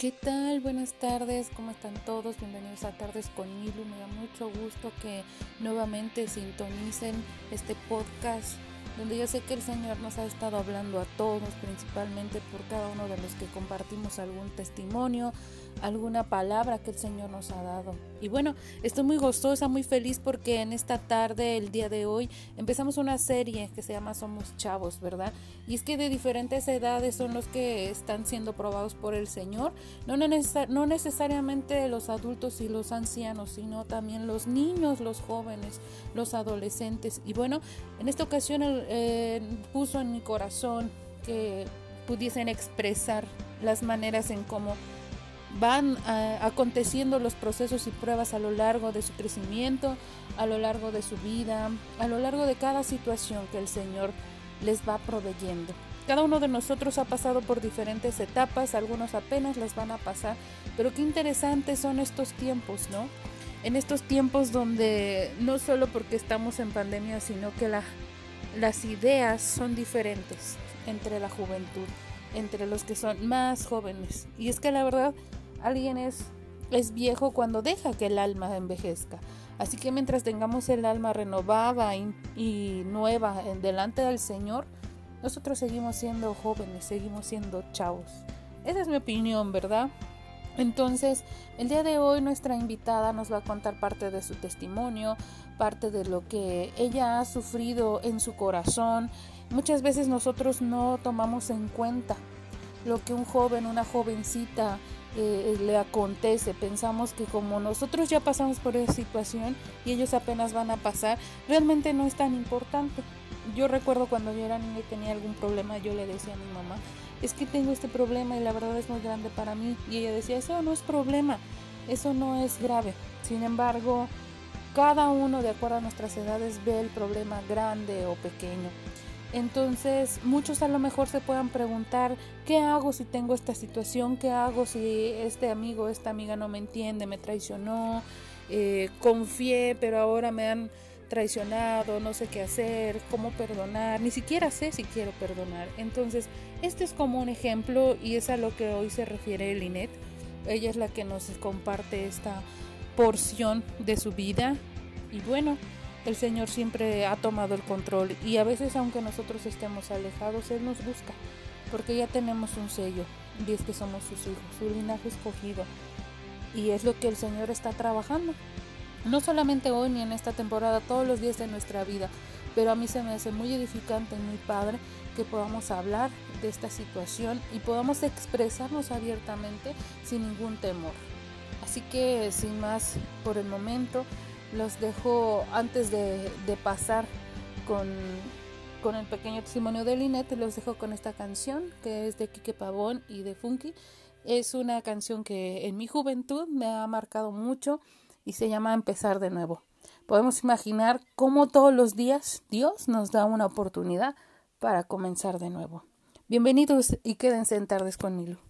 ¿Qué tal? Buenas tardes, ¿cómo están todos? Bienvenidos a Tardes con Milu. Me da mucho gusto que nuevamente sintonicen este podcast donde yo sé que el Señor nos ha estado hablando a todos, principalmente por cada uno de los que compartimos algún testimonio, alguna palabra que el Señor nos ha dado. Y bueno, estoy muy gozosa, muy feliz porque en esta tarde, el día de hoy, empezamos una serie que se llama Somos Chavos, ¿verdad? Y es que de diferentes edades son los que están siendo probados por el Señor, no, no necesariamente los adultos y los ancianos, sino también los niños, los jóvenes, los adolescentes. Y bueno, en esta ocasión eh, puso en mi corazón que pudiesen expresar las maneras en cómo van eh, aconteciendo los procesos y pruebas a lo largo de su crecimiento, a lo largo de su vida, a lo largo de cada situación que el Señor les va proveyendo. Cada uno de nosotros ha pasado por diferentes etapas, algunos apenas las van a pasar, pero qué interesantes son estos tiempos, ¿no? En estos tiempos donde no solo porque estamos en pandemia, sino que la las ideas son diferentes entre la juventud, entre los que son más jóvenes. Y es que la verdad, alguien es, es viejo cuando deja que el alma envejezca. Así que mientras tengamos el alma renovada y, nueva en delante del Señor, nosotros seguimos siendo jóvenes, seguimos siendo chavos. Esa es mi opinión, ¿verdad? Entonces, el día de hoy nuestra invitada nos va a contar parte de su testimonio, parte de lo que ella ha sufrido en su corazón. Muchas veces nosotros no tomamos en cuenta lo que un joven, una jovencita eh, le acontece. Pensamos que como nosotros ya pasamos por esa situación y ellos apenas van a pasar, realmente no es tan importante. Yo recuerdo cuando yo era niña y tenía algún problema, yo le decía a mi mamá, es que tengo este problema y la verdad es muy grande para mí. Y ella decía, eso no es problema, eso no es grave. Sin embargo, cada uno, de acuerdo a nuestras edades, ve el problema grande o pequeño. Entonces, muchos a lo mejor se puedan preguntar, ¿qué hago si tengo esta situación? ¿Qué hago si este amigo, esta amiga no me entiende, me traicionó? Eh, confié, pero ahora me han traicionado, no sé qué hacer, cómo perdonar, ni siquiera sé si quiero perdonar. Entonces, este es como un ejemplo y es a lo que hoy se refiere Linet. Ella es la que nos comparte esta porción de su vida y bueno, el Señor siempre ha tomado el control y a veces aunque nosotros estemos alejados, Él nos busca porque ya tenemos un sello y es que somos sus hijos, su linaje escogido y es lo que el Señor está trabajando no solamente hoy ni en esta temporada, todos los días de nuestra vida, pero a mí se me hace muy edificante y muy padre que podamos hablar de esta situación y podamos expresarnos abiertamente sin ningún temor. Así que sin más por el momento, los dejo antes de, pasar con, con, el pequeño testimonio de Linet, los dejo con esta canción que es de Quique Pavón y de Funky. Es una canción que en mi juventud me ha marcado mucho y se llama empezar de nuevo. Podemos imaginar cómo todos los días Dios nos da una oportunidad para comenzar de nuevo. Bienvenidos y quédense en tardes con Milu.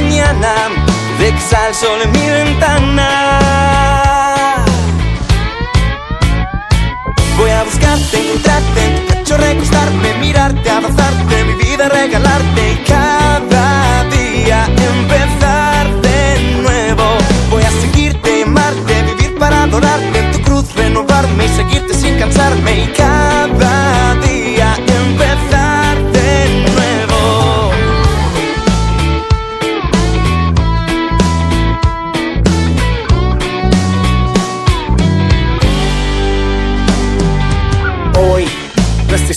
mañana. De que sale el sol en mi ventana. Voy a buscarte, encontrarte pecho, recostarme, mirarte, abrazarte, mi vida regalarte y cada día empezar de nuevo. Voy a seguirte, amarte, vivir para adorarte en tu cruz, renovarme y seguirte sin cansarme y cada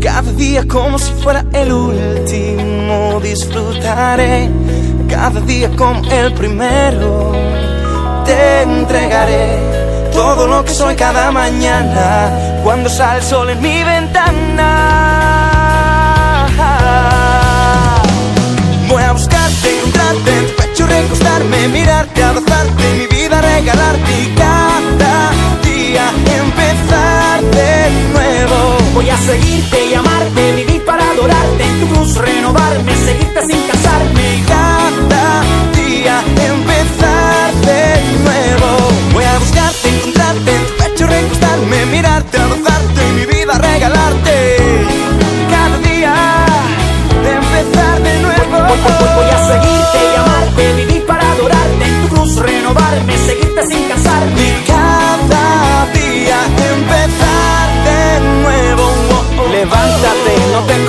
cada día como si fuera el último. Disfrutaré cada día como el primero. Te entregaré todo lo que soy cada mañana. Cuando sale el sol en mi ventana. Voy a buscarte, encontrarte en tu pecho, recostarme, mirarte, seguirte y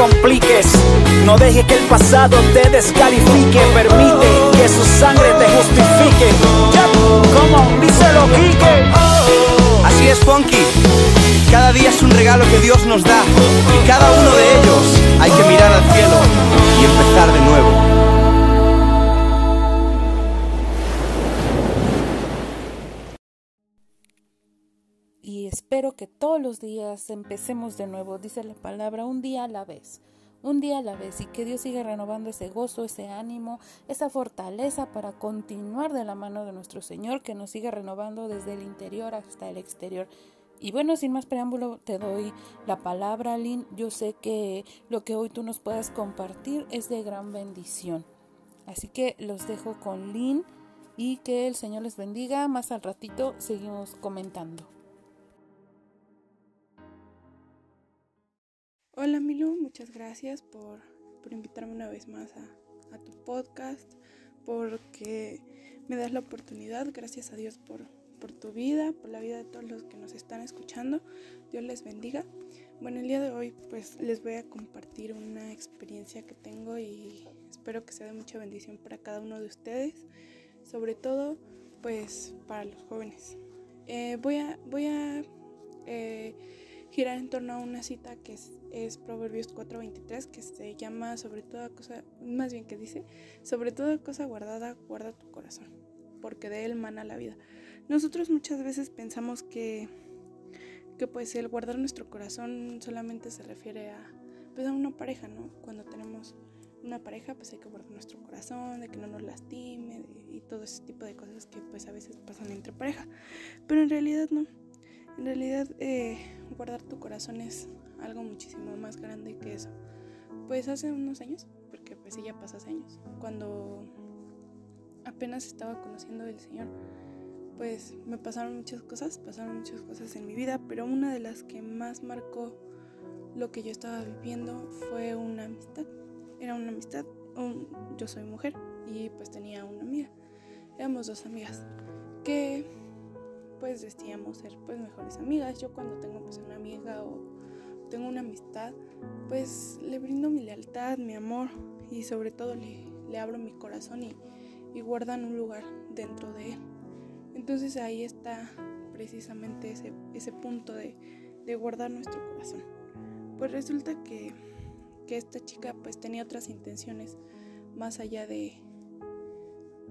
compliques, no dejes que el pasado te descalifique, permite que su sangre te justifique. Ya, como díselo, Quique. Así es, Funky. Cada día es un regalo que Dios nos da. Y cada uno de ellos hay que mirar al cielo y empezar de nuevo. Y espero que todos los días empecemos de nuevo, dice la palabra, un día a la vez, un día a la vez y que Dios siga renovando ese gozo, ese ánimo, esa fortaleza para continuar de la mano de nuestro Señor, que nos siga renovando desde el interior hasta el exterior. Y bueno, sin más preámbulo, te doy la palabra, Lynn. Yo sé que lo que hoy tú nos puedas compartir es de gran bendición. Así que los dejo con Lynn y que el Señor les bendiga. Más al ratito seguimos comentando. Hola Milu, muchas gracias por, por invitarme una vez más a, a, tu podcast, porque me das la oportunidad, gracias a Dios por, por tu vida, por la vida de todos los que nos están escuchando. Dios les bendiga. Bueno, el día de hoy pues les voy a compartir una experiencia que tengo y espero que sea de mucha bendición para cada uno de ustedes, sobre todo pues para los jóvenes. Eh, voy a, voy a eh, girar en torno a una cita que es, es Proverbios 4:23, que se llama sobre toda cosa, más bien que dice, sobre toda cosa guardada, guarda tu corazón, porque de él mana la vida. Nosotros muchas veces pensamos que, que pues el guardar nuestro corazón solamente se refiere a, pues a una pareja, ¿no? Cuando tenemos una pareja, pues hay que guardar nuestro corazón, de que no nos lastime de, y todo ese tipo de cosas que pues a veces pasan entre pareja. Pero en realidad no. En realidad eh, guardar tu corazón es algo muchísimo más grande que eso. Pues hace unos años, porque pues sí ya pasó hace años, cuando apenas estaba conociendo al Señor, pues me pasaron muchas cosas, pasaron muchas cosas en mi vida, pero una de las que más marcó lo que yo estaba viviendo fue una amistad. Era una amistad, yo soy mujer y pues tenía una amiga. Éramos dos amigas que pues decíamos ser pues mejores amigas. Yo cuando tengo pues una amiga o tengo una amistad, pues le brindo mi lealtad, mi amor y sobre todo le, le abro mi corazón y, y guardan un lugar dentro de él. Entonces ahí está precisamente ese, ese punto de, de, guardar nuestro corazón. Pues resulta que, que, esta chica pues tenía otras intenciones más allá de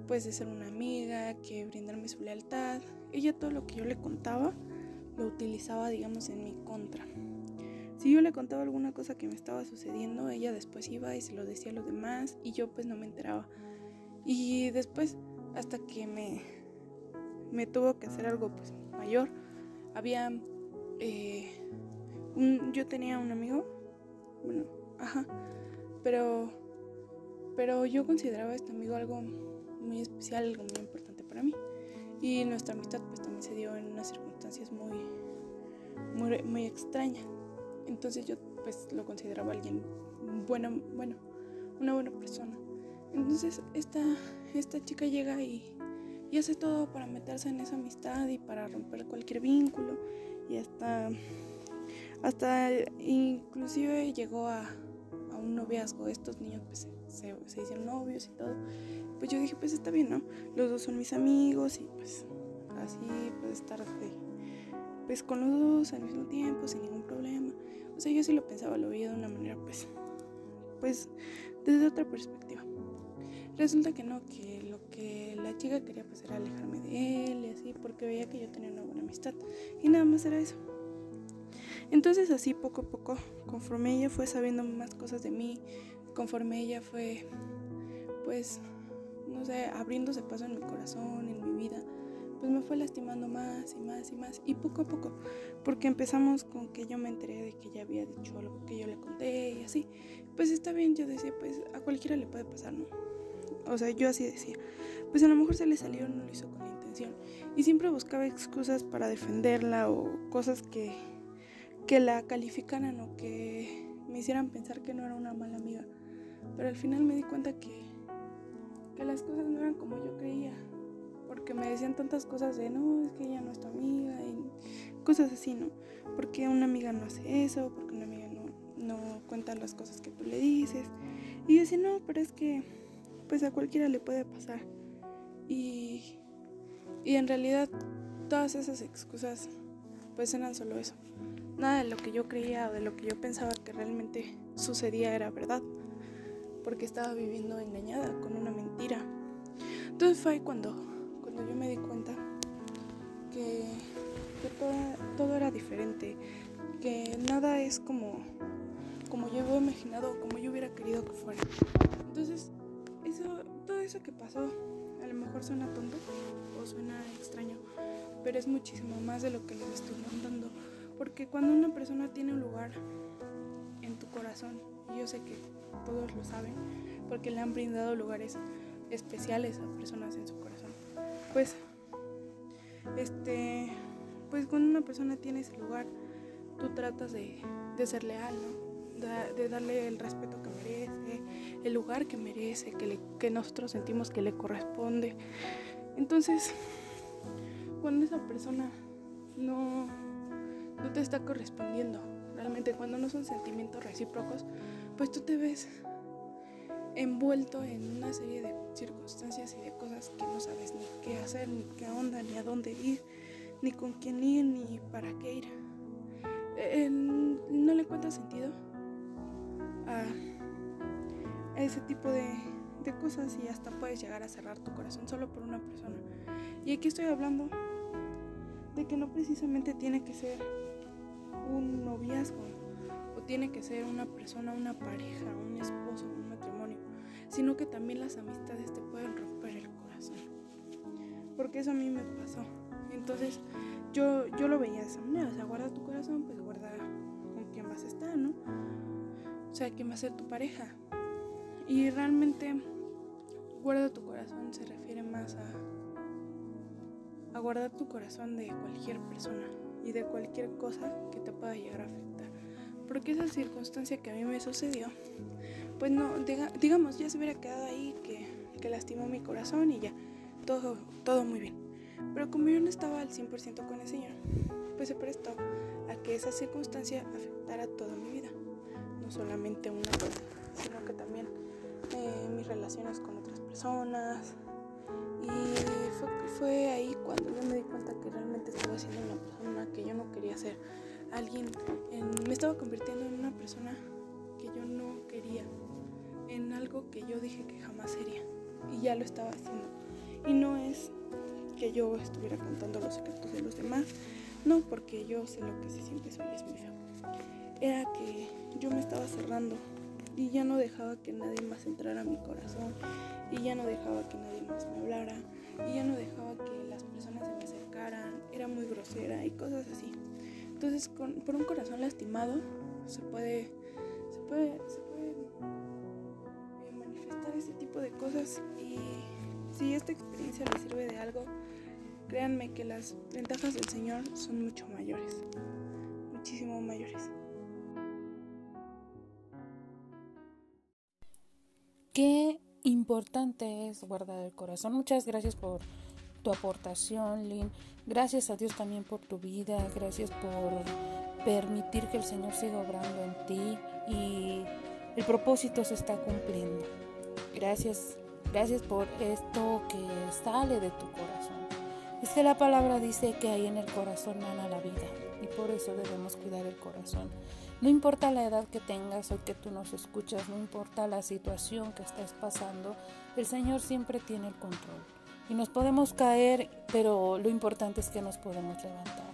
pues de ser una amiga, que brindarme su lealtad. Ella todo lo que yo le contaba lo utilizaba digamos en mi contra. Si yo le contaba alguna cosa que me estaba sucediendo, ella después iba y se lo decía a los demás y yo pues no me enteraba. Y después, hasta que me, me tuvo que hacer algo pues mayor, había... Eh, un, yo tenía un amigo, bueno, ajá, pero, pero yo consideraba a este amigo algo muy especial, algo muy importante para mí. Y nuestra amistad pues también se dio en unas circunstancias muy, muy, muy extrañas. Entonces yo pues lo consideraba alguien bueno, bueno, una buena persona. Entonces esta, esta chica llega y, y hace todo para meterse en esa amistad y para romper cualquier vínculo y hasta, hasta inclusive llegó a, a un noviazgo. Estos niños pues se, se, hicieron novios y todo. Pues yo dije pues está bien, ¿no? Los dos son mis amigos y pues así puede estar pues con los dos al mismo tiempo sin ningún problema. O sea, yo sí lo pensaba, lo veía de una manera pues, pues desde otra perspectiva. Resulta que no, que lo que la chica quería pues era alejarme de él y así, porque veía que yo tenía una buena amistad. Y nada más era eso. Entonces así poco a poco, conforme ella fue sabiendo más cosas de mí, conforme ella fue, pues, no sé, abriéndose paso en mi corazón, en mi vida, pues me fue lastimando más y más y más. Y poco a poco, porque empezamos con que yo me enteré de que ella había dicho algo que yo le conté y así. Pues está bien, yo decía, pues a cualquiera le puede pasar, ¿no? O sea, yo así decía, pues a lo mejor se le salió, no lo hizo con intención. Y siempre buscaba excusas para defenderla o cosas que, que la calificaran o que me hicieran pensar que no era una mala amiga. Pero al final me di cuenta que, que las cosas no eran como yo creía porque me decían tantas cosas de no, es que ella no es tu amiga y cosas así, ¿no? Porque una amiga no hace eso, porque una amiga no, no cuenta las cosas que tú le dices. Y yo decía, no, pero es que pues a cualquiera le puede pasar. Y, y en realidad todas esas excusas pues eran solo eso. Nada de lo que yo creía o de lo que yo pensaba que realmente sucedía era verdad. Porque estaba viviendo engañada con una mentira. Entonces fue ahí cuando yo me di cuenta que, todo, era diferente, que nada es como, como yo había imaginado, como yo hubiera querido que fuera. Entonces, eso, todo eso que pasó, a lo mejor suena tonto o suena extraño, pero es muchísimo más de lo que les estoy mandando. Porque cuando una persona tiene un lugar en tu corazón, yo sé que todos lo saben, porque le han brindado lugares especiales a personas en su corazón pues, este, pues cuando una persona tiene ese lugar, tú tratas de, ser leal, ¿no? De, darle el respeto que merece, el lugar que merece, que, que nosotros sentimos que le corresponde. Entonces, cuando esa persona no, no te está correspondiendo, realmente cuando no son sentimientos recíprocos, pues tú te ves envuelto en una serie de circunstancias y de cosas que no sabes ni qué hacer, ni qué onda, ni a dónde ir, ni con quién ir, ni para qué ir. no le encuentras sentido a, ese tipo de, de cosas y hasta puedes llegar a cerrar tu corazón solo por una persona. Y aquí estoy hablando de que no precisamente tiene que ser un noviazgo tiene que ser una persona, una pareja, un esposo, sino que también las amistades te pueden romper el corazón. Porque eso a mí me pasó. Entonces yo, yo lo veía de esa manera, o sea, guarda tu corazón, pues guarda con quién vas a estar, ¿no? O sea, quién va a ser tu pareja. Y realmente guarda tu corazón se refiere más a guardar tu corazón de cualquier persona y de cualquier cosa que te pueda llegar a afectar. Porque esa circunstancia que a mí me sucedió pues no, digamos, ya se hubiera quedado ahí, que, que lastimó mi corazón y ya, todo, todo muy bien. Pero como yo no estaba al 100% con el Señor, pues se prestó a que esa circunstancia afectara toda mi vida, no solamente una cosa, sino que también eh, mis relaciones con otras personas. Y fue, fue ahí cuando yo me di cuenta que realmente estaba siendo una persona que yo no quería ser. Alguien, me estaba convirtiendo en una persona que yo no quería, en algo que yo dije que jamás sería. Y ya lo estaba haciendo. Y no es que yo estuviera contando los secretos de los demás, no porque yo sé lo que se siente soy es muy feo. Era que yo me estaba cerrando y ya no dejaba que nadie más entrara a mi corazón y ya no dejaba que nadie más me hablara y ya no dejaba que las personas se me acercaran, era muy grosera y cosas así. Entonces, por un corazón lastimado se puede, se puede, se puede eh, manifestar ese tipo de cosas y si esta experiencia le sirve de algo, créanme que las ventajas del Señor son mucho mayores, muchísimo mayores. Qué importante es guardar el corazón. Muchas gracias por tu aportación, Lynn. Gracias a Dios también por tu vida. Gracias por permitir que el Señor siga obrando en ti y el propósito se está cumpliendo. Gracias, gracias por esto que sale de tu corazón. Es que la palabra dice que ahí en el corazón mana la vida y por eso debemos cuidar el corazón. No importa la edad que tengas o que tú nos escuchas, no importa la situación que estés pasando, el Señor siempre tiene el control. Y nos podemos caer, pero lo importante es que nos podemos levantar.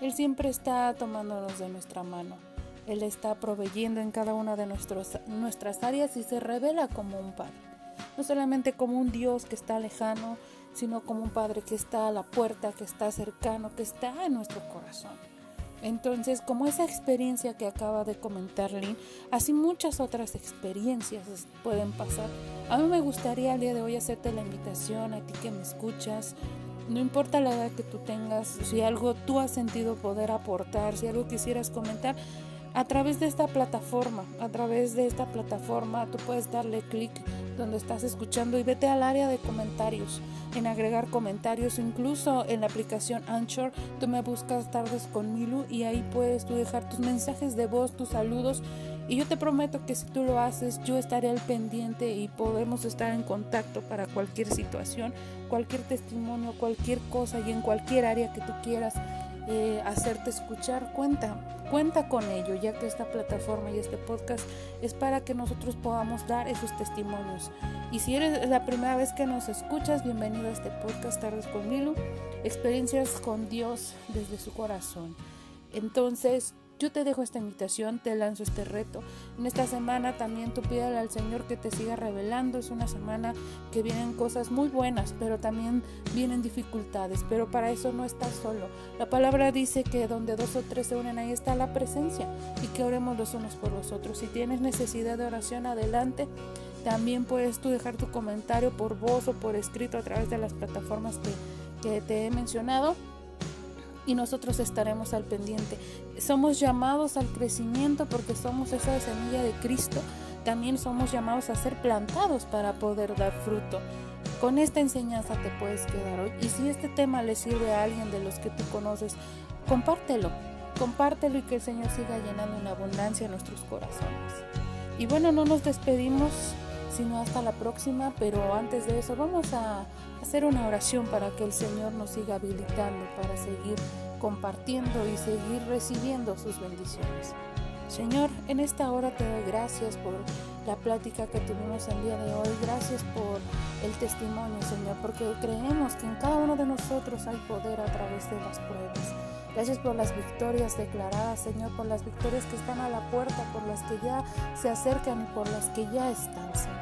Él siempre está tomándonos de nuestra mano. Él está proveyendo en cada una de nuestras áreas y se revela como un Padre. No solamente como un Dios que está lejano, sino como un Padre que está a la puerta, que está cercano, que está en nuestro corazón. Entonces, como esa experiencia que acaba de comentar Lynn, así muchas otras experiencias pueden pasar. A mí me gustaría el día de hoy hacerte la invitación a ti que me escuchas. No importa la edad que tú tengas, si algo tú has sentido poder aportar, si algo quisieras comentar, a través de esta plataforma, a través de esta plataforma tú puedes darle clic donde estás escuchando y vete al área de comentarios, en agregar comentarios, incluso en la aplicación Anchor, tú me buscas tardes con Milu y ahí puedes tú dejar tus mensajes de voz, tus saludos y yo te prometo que si tú lo haces, yo estaré al pendiente y podemos estar en contacto para cualquier situación, cualquier testimonio, cualquier cosa y en cualquier área que tú quieras eh, hacerte escuchar, cuenta, cuenta con ello, ya que esta plataforma y este podcast es para que nosotros podamos dar esos testimonios. Y si eres la primera vez que nos escuchas, bienvenido a este podcast Tardes con Milu, experiencias con Dios desde su corazón. Entonces, yo te dejo esta invitación, te lanzo este reto. En esta semana también tú pídale al Señor que te siga revelando. Es una semana que vienen cosas muy buenas, pero también vienen dificultades. Pero para eso no estás solo. La palabra dice que donde dos o tres se unen, ahí está la presencia. Y que oremos los unos por los otros. Si tienes necesidad de oración, adelante. También puedes tú dejar tu comentario por voz o por escrito a través de las plataformas que, que te he mencionado y nosotros estaremos al pendiente. Somos llamados al crecimiento porque somos esa semilla de Cristo. También somos llamados a ser plantados para poder dar fruto. Con esta enseñanza te puedes quedar hoy. Y si este tema le sirve a alguien de los que tú conoces, compártelo. Compártelo y que el Señor siga llenando una abundancia en nuestros corazones. Y bueno, no nos despedimos, sino hasta la próxima, pero antes de eso vamos a hacer una oración para que el Señor nos siga habilitando para seguir compartiendo y seguir recibiendo sus bendiciones. Señor, en esta hora te doy gracias por la plática que tuvimos el día de hoy. Gracias por el testimonio, Señor, porque creemos que en cada uno de nosotros hay poder a través de las pruebas. Gracias por las victorias declaradas, Señor, por las victorias que están a la puerta, por las que ya se acercan y por las que ya están, Señor.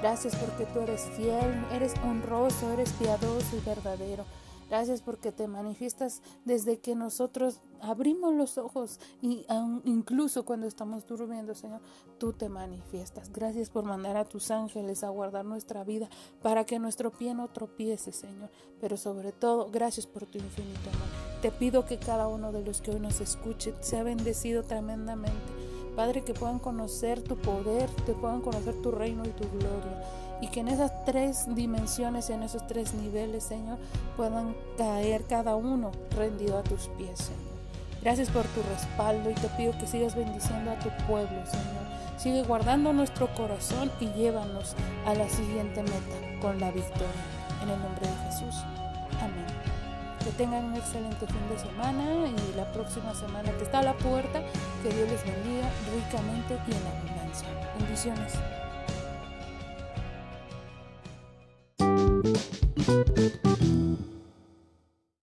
Gracias porque tú eres fiel, eres honroso, eres piadoso y verdadero. Gracias porque te manifiestas desde que nosotros abrimos los ojos y incluso cuando estamos durmiendo, Señor, tú te manifiestas. Gracias por mandar a tus ángeles a guardar nuestra vida para que nuestro pie no tropiece, Señor. Pero sobre todo, gracias por tu infinito amor. Te pido que cada uno de los que hoy nos escuche sea bendecido tremendamente Padre, que puedan conocer tu poder, que puedan conocer tu reino y tu gloria. Y que en esas tres dimensiones, en esos tres niveles, Señor, puedan caer cada uno rendido a tus pies, Señor. Gracias por tu respaldo y te pido que sigas bendiciendo a tu pueblo, Señor. Sigue guardando nuestro corazón y llévanos a la siguiente meta con la victoria. En el nombre de Jesús. Que tengan un excelente fin de semana y la próxima semana que está a la puerta, que Dios les bendiga ricamente y en abundancia. Bendiciones.